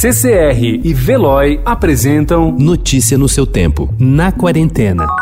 CCR e Veloy apresentam Notícia no seu tempo, na quarentena.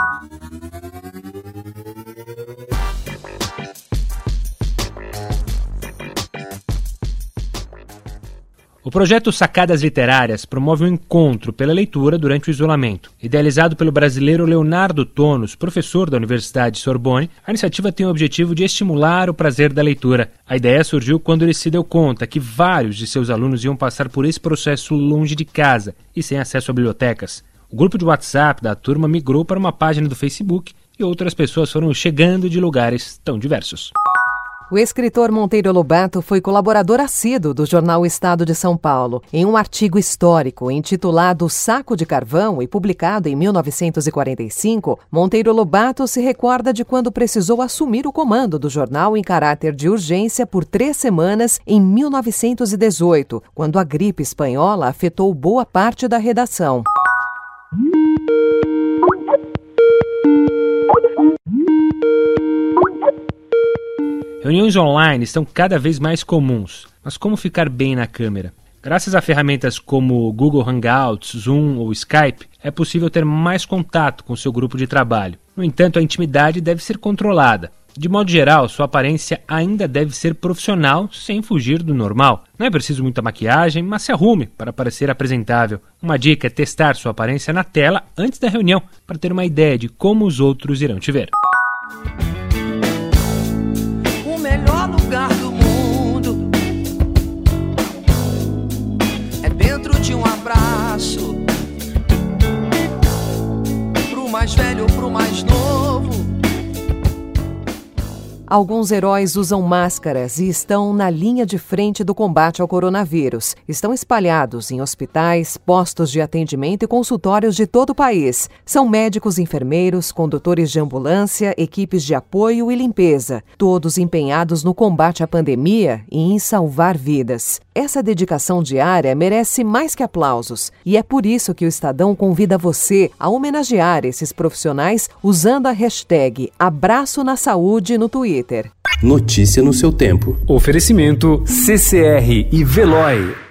O projeto Sacadas Literárias promove um encontro pela leitura durante o isolamento. Idealizado pelo brasileiro Leonardo Tonos, professor da Universidade Sorbonne, a iniciativa tem o objetivo de estimular o prazer da leitura. A ideia surgiu quando ele se deu conta que vários de seus alunos iam passar por esse processo longe de casa e sem acesso a bibliotecas. O grupo de WhatsApp da turma migrou para uma página do Facebook e outras pessoas foram chegando de lugares tão diversos. O escritor Monteiro Lobato foi colaborador assíduo do jornal Estado de São Paulo. Em um artigo histórico intitulado Saco de Carvão e publicado em 1945, Monteiro Lobato se recorda de quando precisou assumir o comando do jornal em caráter de urgência por três semanas em 1918, quando a gripe espanhola afetou boa parte da redação. Reuniões online estão cada vez mais comuns, mas como ficar bem na câmera? Graças a ferramentas como Google Hangouts, Zoom ou Skype, é possível ter mais contato com seu grupo de trabalho. No entanto, a intimidade deve ser controlada. De modo geral, sua aparência ainda deve ser profissional, sem fugir do normal. Não é preciso muita maquiagem, mas se arrume para parecer apresentável. Uma dica é testar sua aparência na tela antes da reunião, para ter uma ideia de como os outros irão te ver. Mais velho pro mais novo. Alguns heróis usam máscaras e estão na linha de frente do combate ao coronavírus. Estão espalhados em hospitais, postos de atendimento e consultórios de todo o país. São médicos, enfermeiros, condutores de ambulância, equipes de apoio e limpeza, todos empenhados no combate à pandemia e em salvar vidas. Essa dedicação diária merece mais que aplausos, e é por isso que o Estadão convida você a homenagear esses profissionais usando a hashtag Abraço na Saúde no Twitter. Notícia no seu tempo. Oferecimento CCR e Veloy.